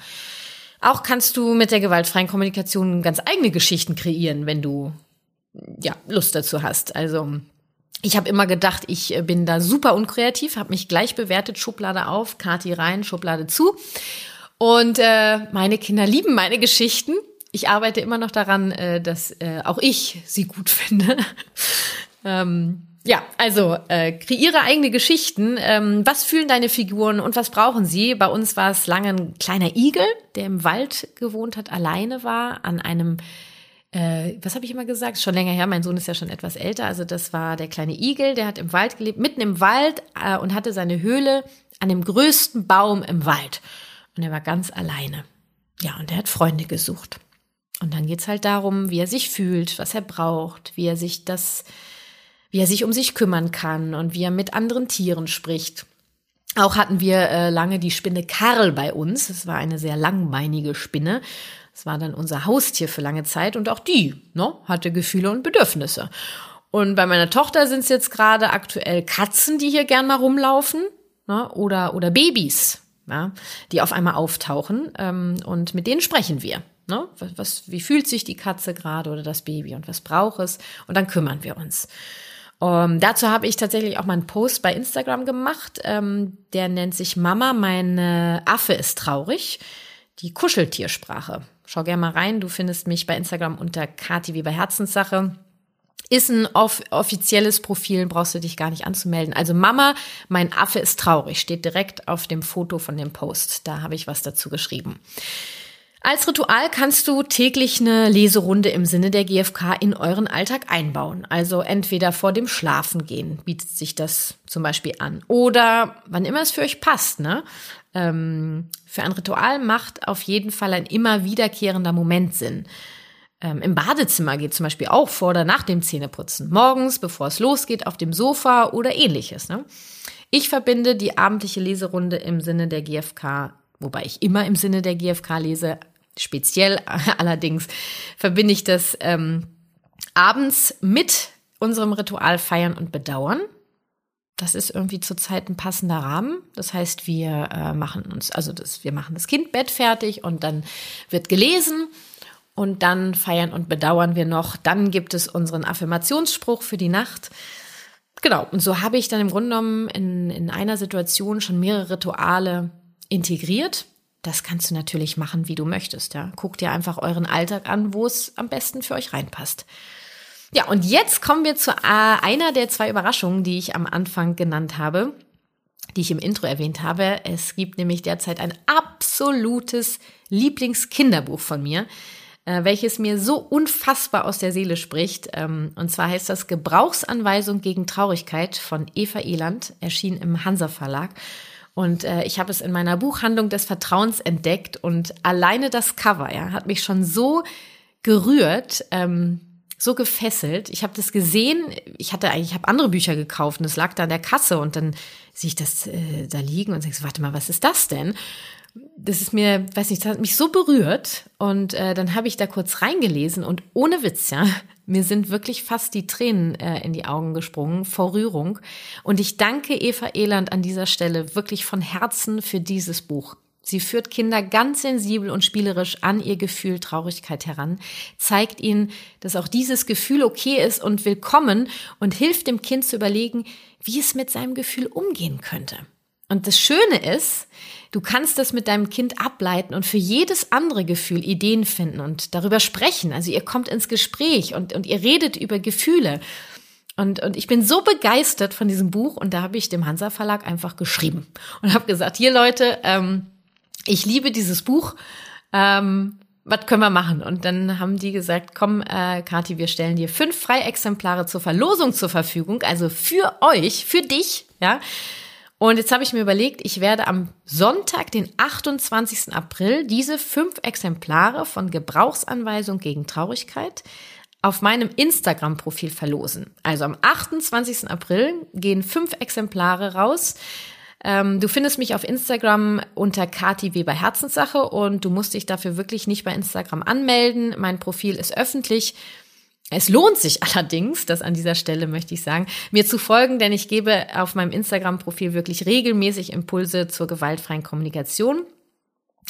Auch kannst du mit der gewaltfreien Kommunikation ganz eigene Geschichten kreieren, wenn du ja Lust dazu hast. Also ich habe immer gedacht, ich äh, bin da super unkreativ, habe mich gleich bewertet, Schublade auf, Kati rein, Schublade zu. Und äh, meine Kinder lieben meine Geschichten. Ich arbeite immer noch daran, äh, dass äh, auch ich sie gut finde. ähm, ja, also äh, kreiere eigene Geschichten. Ähm, was fühlen deine Figuren und was brauchen sie? Bei uns war es lange ein kleiner Igel, der im Wald gewohnt hat, alleine war, an einem äh, was habe ich immer gesagt? Schon länger her, mein Sohn ist ja schon etwas älter. Also das war der kleine Igel, der hat im Wald gelebt, mitten im Wald äh, und hatte seine Höhle an dem größten Baum im Wald. Und er war ganz alleine. Ja, und er hat Freunde gesucht. Und dann geht's halt darum, wie er sich fühlt, was er braucht, wie er sich das, wie er sich um sich kümmern kann und wie er mit anderen Tieren spricht. Auch hatten wir äh, lange die Spinne Karl bei uns. Es war eine sehr langbeinige Spinne. Es war dann unser Haustier für lange Zeit und auch die ne, hatte Gefühle und Bedürfnisse. Und bei meiner Tochter sind es jetzt gerade aktuell Katzen, die hier gern mal rumlaufen ne, oder, oder Babys, ja, die auf einmal auftauchen ähm, und mit denen sprechen wir. Ne? Was, wie fühlt sich die Katze gerade oder das Baby und was braucht es? Und dann kümmern wir uns. Um, ähm, dazu habe ich tatsächlich auch mal einen Post bei Instagram gemacht. Ähm, der nennt sich Mama, mein Affe ist traurig. Die Kuscheltiersprache. Schau gerne mal rein. Du findest mich bei Instagram unter Kati wie bei Herzenssache. Ist ein off offizielles Profil, brauchst du dich gar nicht anzumelden. Also Mama, mein Affe ist traurig, steht direkt auf dem Foto von dem Post. Da habe ich was dazu geschrieben. Als Ritual kannst du täglich eine Leserunde im Sinne der GfK in euren Alltag einbauen. Also entweder vor dem Schlafengehen bietet sich das zum Beispiel an. Oder wann immer es für euch passt, ne? ähm, für ein Ritual macht auf jeden Fall ein immer wiederkehrender Moment Sinn. Ähm, Im Badezimmer geht zum Beispiel auch vor oder nach dem Zähneputzen. Morgens, bevor es losgeht, auf dem Sofa oder ähnliches. Ne? Ich verbinde die abendliche Leserunde im Sinne der GfK, wobei ich immer im Sinne der GfK lese, speziell allerdings verbinde ich das ähm, abends mit unserem Ritual feiern und bedauern. Das ist irgendwie zurzeit ein passender Rahmen. Das heißt, wir äh, machen uns, also das, wir machen das Kindbett fertig und dann wird gelesen und dann feiern und bedauern wir noch. Dann gibt es unseren Affirmationsspruch für die Nacht. Genau, und so habe ich dann im Grunde genommen in, in einer Situation schon mehrere Rituale integriert. Das kannst du natürlich machen, wie du möchtest. Ja. Guck dir einfach euren Alltag an, wo es am besten für euch reinpasst. Ja, und jetzt kommen wir zu äh, einer der zwei Überraschungen, die ich am Anfang genannt habe, die ich im Intro erwähnt habe. Es gibt nämlich derzeit ein absolutes Lieblingskinderbuch von mir, äh, welches mir so unfassbar aus der Seele spricht. Ähm, und zwar heißt das Gebrauchsanweisung gegen Traurigkeit von Eva Eland, erschien im Hansa Verlag. Und äh, ich habe es in meiner Buchhandlung des Vertrauens entdeckt und alleine das Cover ja, hat mich schon so gerührt. Ähm, so gefesselt. Ich habe das gesehen, ich hatte eigentlich, ich habe andere Bücher gekauft und es lag da an der Kasse und dann sehe ich das äh, da liegen und denke, warte mal, was ist das denn? Das ist mir, weiß nicht, das hat mich so berührt und äh, dann habe ich da kurz reingelesen und ohne Witz, ja, mir sind wirklich fast die Tränen äh, in die Augen gesprungen vor Rührung und ich danke Eva Eland an dieser Stelle wirklich von Herzen für dieses Buch. Sie führt Kinder ganz sensibel und spielerisch an ihr Gefühl Traurigkeit heran, zeigt ihnen, dass auch dieses Gefühl okay ist und willkommen und hilft dem Kind zu überlegen, wie es mit seinem Gefühl umgehen könnte. Und das Schöne ist, du kannst das mit deinem Kind ableiten und für jedes andere Gefühl Ideen finden und darüber sprechen. Also ihr kommt ins Gespräch und, und ihr redet über Gefühle. Und, und ich bin so begeistert von diesem Buch und da habe ich dem Hansa Verlag einfach geschrieben und habe gesagt, hier Leute, ähm, ich liebe dieses Buch. Ähm, was können wir machen? Und dann haben die gesagt, komm, äh, Kathi, wir stellen dir fünf Freiexemplare zur Verlosung zur Verfügung, also für euch, für dich, ja. Und jetzt habe ich mir überlegt, ich werde am Sonntag, den 28. April, diese fünf Exemplare von Gebrauchsanweisung gegen Traurigkeit auf meinem Instagram-Profil verlosen. Also am 28. April gehen fünf Exemplare raus. Ähm, du findest mich auf Instagram unter Kati Weber Herzenssache und du musst dich dafür wirklich nicht bei Instagram anmelden. Mein Profil ist öffentlich. Es lohnt sich allerdings, das an dieser Stelle möchte ich sagen, mir zu folgen, denn ich gebe auf meinem Instagram-Profil wirklich regelmäßig Impulse zur gewaltfreien Kommunikation.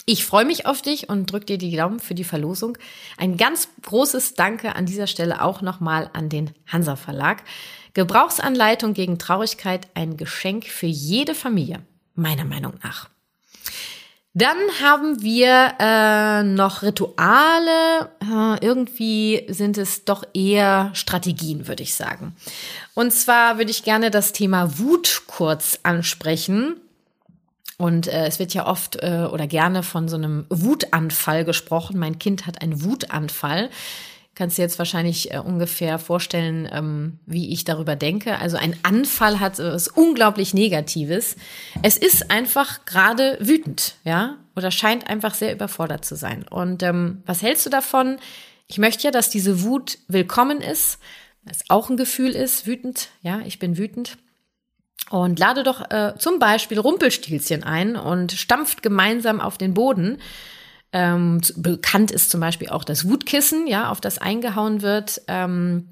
Ich freue mich auf dich und drücke dir die Daumen für die Verlosung. Ein ganz großes Danke an dieser Stelle auch nochmal an den Hansa Verlag. Gebrauchsanleitung gegen Traurigkeit, ein Geschenk für jede Familie, meiner Meinung nach. Dann haben wir äh, noch Rituale. Äh, irgendwie sind es doch eher Strategien, würde ich sagen. Und zwar würde ich gerne das Thema Wut kurz ansprechen. Und äh, es wird ja oft äh, oder gerne von so einem Wutanfall gesprochen. Mein Kind hat einen Wutanfall kannst dir jetzt wahrscheinlich äh, ungefähr vorstellen, ähm, wie ich darüber denke. Also ein Anfall hat was unglaublich Negatives. Es ist einfach gerade wütend, ja, oder scheint einfach sehr überfordert zu sein. Und ähm, was hältst du davon? Ich möchte ja, dass diese Wut willkommen ist, es auch ein Gefühl ist, wütend, ja, ich bin wütend. Und lade doch äh, zum Beispiel Rumpelstilzchen ein und stampft gemeinsam auf den Boden ähm, bekannt ist zum Beispiel auch das Wutkissen, ja, auf das eingehauen wird. Ähm,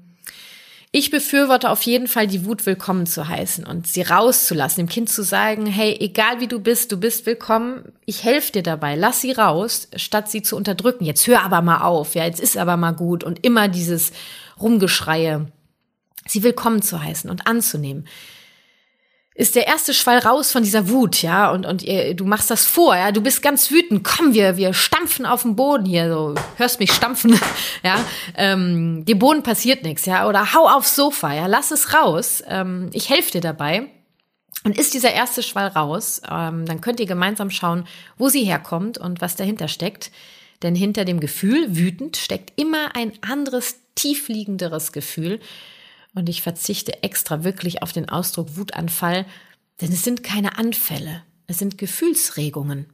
ich befürworte auf jeden Fall, die Wut willkommen zu heißen und sie rauszulassen, dem Kind zu sagen, hey, egal wie du bist, du bist willkommen, ich helfe dir dabei, lass sie raus, statt sie zu unterdrücken. Jetzt hör aber mal auf, ja, jetzt ist aber mal gut. Und immer dieses Rumgeschreie, sie willkommen zu heißen und anzunehmen ist der erste Schwall raus von dieser Wut, ja, und, und ihr, du machst das vor, ja, du bist ganz wütend, komm, wir, wir stampfen auf den Boden hier, so, hörst mich stampfen, ja, ähm, dem Boden passiert nichts, ja, oder hau aufs Sofa, ja, lass es raus, ähm, ich helfe dir dabei. Und ist dieser erste Schwall raus, ähm, dann könnt ihr gemeinsam schauen, wo sie herkommt und was dahinter steckt. Denn hinter dem Gefühl, wütend, steckt immer ein anderes, tiefliegenderes Gefühl. Und ich verzichte extra wirklich auf den Ausdruck Wutanfall, denn es sind keine Anfälle, es sind Gefühlsregungen.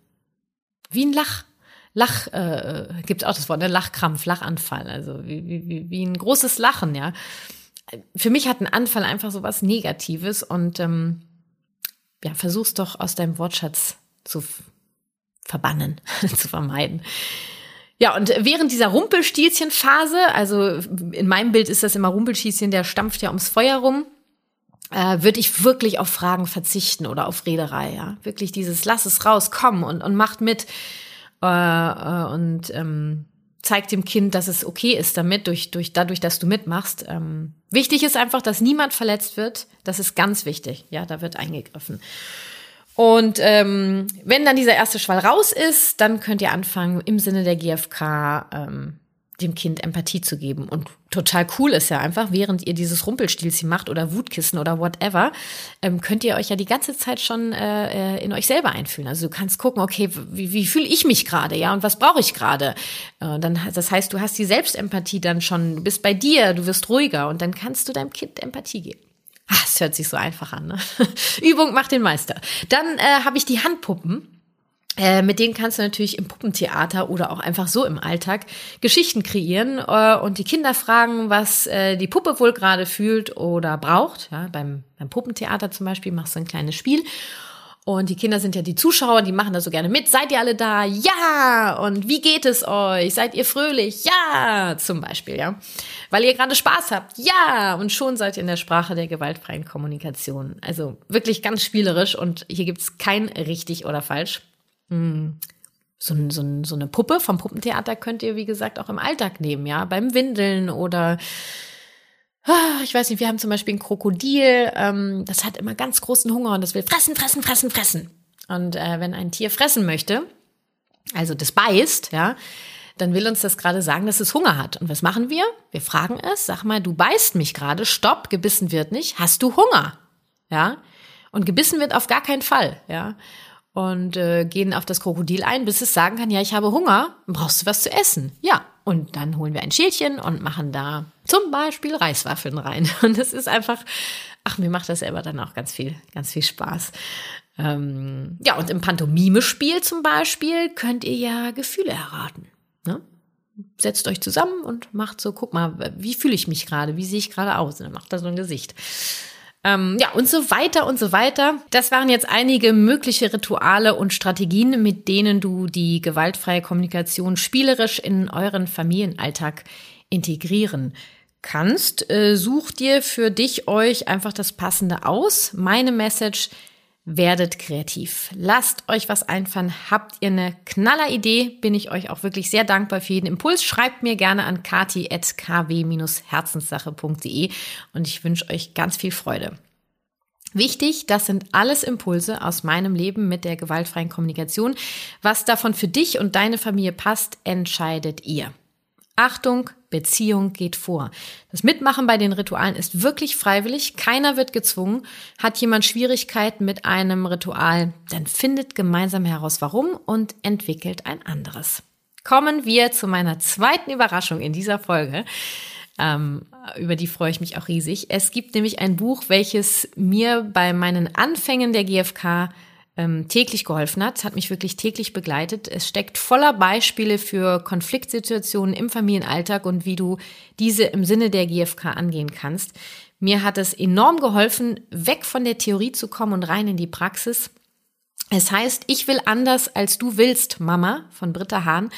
Wie ein Lach. Lach, äh, gibt auch das Wort, ne? Lachkrampf, Lachanfall, also wie, wie, wie ein großes Lachen, ja. Für mich hat ein Anfall einfach so was Negatives und ähm, ja, versuch's doch aus deinem Wortschatz zu verbannen, zu vermeiden. Ja, und während dieser Rumpelstilzchen-Phase, also in meinem Bild ist das immer Rumpelstilzchen, der stampft ja ums Feuer rum, äh, würde ich wirklich auf Fragen verzichten oder auf Rederei, ja. Wirklich dieses, lass es raus, komm und, und macht mit. Äh, äh, und ähm, zeigt dem Kind, dass es okay ist damit, durch, durch, dadurch, dass du mitmachst. Ähm, wichtig ist einfach, dass niemand verletzt wird. Das ist ganz wichtig. Ja, da wird eingegriffen. Und ähm, wenn dann dieser erste Schwall raus ist, dann könnt ihr anfangen, im Sinne der GfK ähm, dem Kind Empathie zu geben. Und total cool ist ja einfach, während ihr dieses Rumpelstilzchen macht oder Wutkissen oder whatever, ähm, könnt ihr euch ja die ganze Zeit schon äh, äh in euch selber einfühlen. Also du kannst gucken, okay, wie, wie fühle ich mich gerade, ja, und was brauche ich gerade? Äh, dann, das heißt, du hast die Selbstempathie dann schon, du bist bei dir, du wirst ruhiger und dann kannst du deinem Kind Empathie geben. Ach, es hört sich so einfach an. Ne? Übung macht den Meister. Dann äh, habe ich die Handpuppen. Äh, mit denen kannst du natürlich im Puppentheater oder auch einfach so im Alltag Geschichten kreieren äh, und die Kinder fragen, was äh, die Puppe wohl gerade fühlt oder braucht. Ja, beim, beim Puppentheater zum Beispiel machst du ein kleines Spiel und die Kinder sind ja die Zuschauer, die machen da so gerne mit. Seid ihr alle da? Ja! Und wie geht es euch? Seid ihr fröhlich? Ja! Zum Beispiel, ja. Weil ihr gerade Spaß habt? Ja! Und schon seid ihr in der Sprache der gewaltfreien Kommunikation. Also wirklich ganz spielerisch und hier gibt's kein richtig oder falsch. Hm. So, so, so eine Puppe vom Puppentheater könnt ihr, wie gesagt, auch im Alltag nehmen, ja. Beim Windeln oder ich weiß nicht, wir haben zum Beispiel ein Krokodil, ähm, das hat immer ganz großen Hunger und das will fressen, fressen, fressen, fressen. Und äh, wenn ein Tier fressen möchte, also das beißt, ja, dann will uns das gerade sagen, dass es Hunger hat. Und was machen wir? Wir fragen es, sag mal, du beißt mich gerade, stopp, gebissen wird nicht, hast du Hunger? Ja? Und gebissen wird auf gar keinen Fall, ja? Und äh, gehen auf das Krokodil ein, bis es sagen kann, ja, ich habe Hunger, brauchst du was zu essen? Ja, und dann holen wir ein Schälchen und machen da zum Beispiel Reiswaffeln rein. Und das ist einfach, ach, mir macht das selber dann auch ganz viel, ganz viel Spaß. Ähm, ja, und im Pantomime-Spiel zum Beispiel könnt ihr ja Gefühle erraten. Ne? Setzt euch zusammen und macht so, guck mal, wie fühle ich mich gerade, wie sehe ich gerade aus? Und dann macht da so ein Gesicht. Ähm, ja, und so weiter und so weiter. Das waren jetzt einige mögliche Rituale und Strategien, mit denen du die gewaltfreie Kommunikation spielerisch in euren Familienalltag integrieren kannst. Äh, such dir für dich euch einfach das Passende aus. Meine Message werdet kreativ. Lasst euch was einfallen. Habt ihr eine knaller Idee? Bin ich euch auch wirklich sehr dankbar für jeden Impuls. Schreibt mir gerne an kati.kw-herzenssache.de und ich wünsche euch ganz viel Freude. Wichtig, das sind alles Impulse aus meinem Leben mit der gewaltfreien Kommunikation. Was davon für dich und deine Familie passt, entscheidet ihr. Achtung, Beziehung geht vor. Das Mitmachen bei den Ritualen ist wirklich freiwillig, keiner wird gezwungen. Hat jemand Schwierigkeiten mit einem Ritual, dann findet gemeinsam heraus warum und entwickelt ein anderes. Kommen wir zu meiner zweiten Überraschung in dieser Folge. Ähm, über die freue ich mich auch riesig. Es gibt nämlich ein Buch, welches mir bei meinen Anfängen der GfK ähm, täglich geholfen hat. Es hat mich wirklich täglich begleitet. Es steckt voller Beispiele für Konfliktsituationen im Familienalltag und wie du diese im Sinne der GfK angehen kannst. Mir hat es enorm geholfen, weg von der Theorie zu kommen und rein in die Praxis. Es heißt, ich will anders als du willst, Mama von Britta Hahn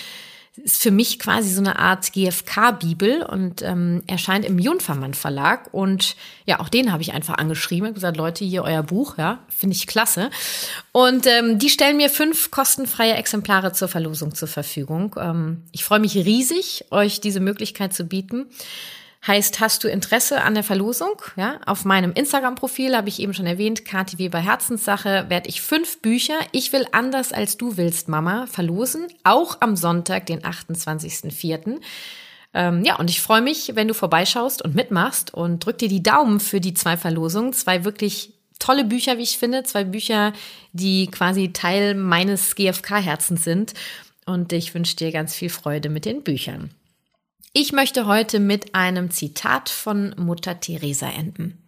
ist für mich quasi so eine Art GFK-Bibel und ähm, erscheint im Junfermann Verlag. Und ja, auch den habe ich einfach angeschrieben und gesagt, Leute, hier euer Buch, ja, finde ich klasse. Und ähm, die stellen mir fünf kostenfreie Exemplare zur Verlosung zur Verfügung. Ähm, ich freue mich riesig, euch diese Möglichkeit zu bieten. Heißt, hast du Interesse an der Verlosung? Ja, auf meinem Instagram-Profil habe ich eben schon erwähnt, Kati Weber Herzenssache, werde ich fünf Bücher, Ich will anders als du willst, Mama, verlosen. Auch am Sonntag, den 28.04. Ähm, ja, und ich freue mich, wenn du vorbeischaust und mitmachst und drück dir die Daumen für die zwei Verlosungen. Zwei wirklich tolle Bücher, wie ich finde. Zwei Bücher, die quasi Teil meines GFK-Herzens sind. Und ich wünsche dir ganz viel Freude mit den Büchern. Ich möchte heute mit einem Zitat von Mutter Teresa enden.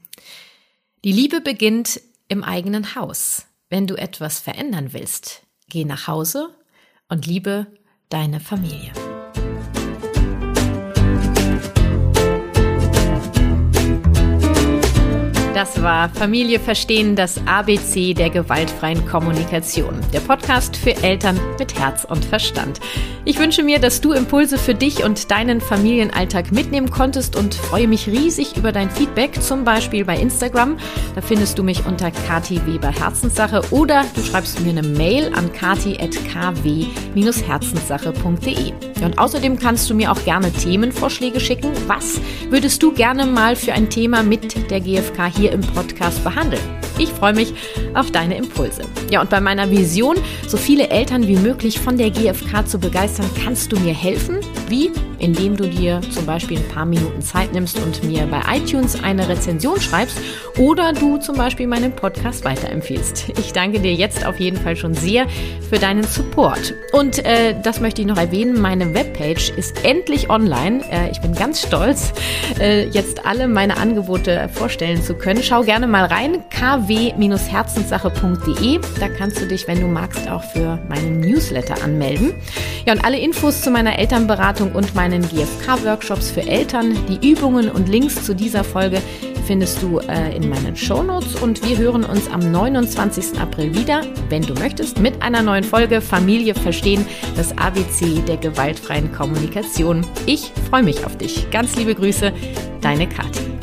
Die Liebe beginnt im eigenen Haus. Wenn du etwas verändern willst, geh nach Hause und liebe deine Familie. Das war Familie verstehen, das ABC der gewaltfreien Kommunikation. Der Podcast für Eltern mit Herz und Verstand. Ich wünsche mir, dass du Impulse für dich und deinen Familienalltag mitnehmen konntest und freue mich riesig über dein Feedback, zum Beispiel bei Instagram. Da findest du mich unter Kati Weber Herzenssache oder du schreibst mir eine Mail an kati.kw-herzenssache.de. Und außerdem kannst du mir auch gerne Themenvorschläge schicken. Was würdest du gerne mal für ein Thema mit der GfK hier im Podcast behandeln. Ich freue mich auf deine Impulse. Ja, und bei meiner Vision, so viele Eltern wie möglich von der GfK zu begeistern, kannst du mir helfen. Wie? Indem du dir zum Beispiel ein paar Minuten Zeit nimmst und mir bei iTunes eine Rezension schreibst oder du zum Beispiel meinen Podcast weiterempfiehlst. Ich danke dir jetzt auf jeden Fall schon sehr für deinen Support. Und äh, das möchte ich noch erwähnen, meine Webpage ist endlich online. Äh, ich bin ganz stolz, äh, jetzt alle meine Angebote vorstellen zu können. Schau gerne mal rein, kw-herzenssache.de. Da kannst du dich, wenn du magst, auch für meinen Newsletter anmelden. Ja, und alle Infos zu meiner Elternberatung und meinen GFK-Workshops für Eltern, die Übungen und Links zu dieser Folge findest du äh, in meinen Shownotes und wir hören uns am 29. April wieder, wenn du möchtest, mit einer neuen Folge Familie verstehen, das ABC der gewaltfreien Kommunikation. Ich freue mich auf dich. Ganz liebe Grüße, deine Kathi.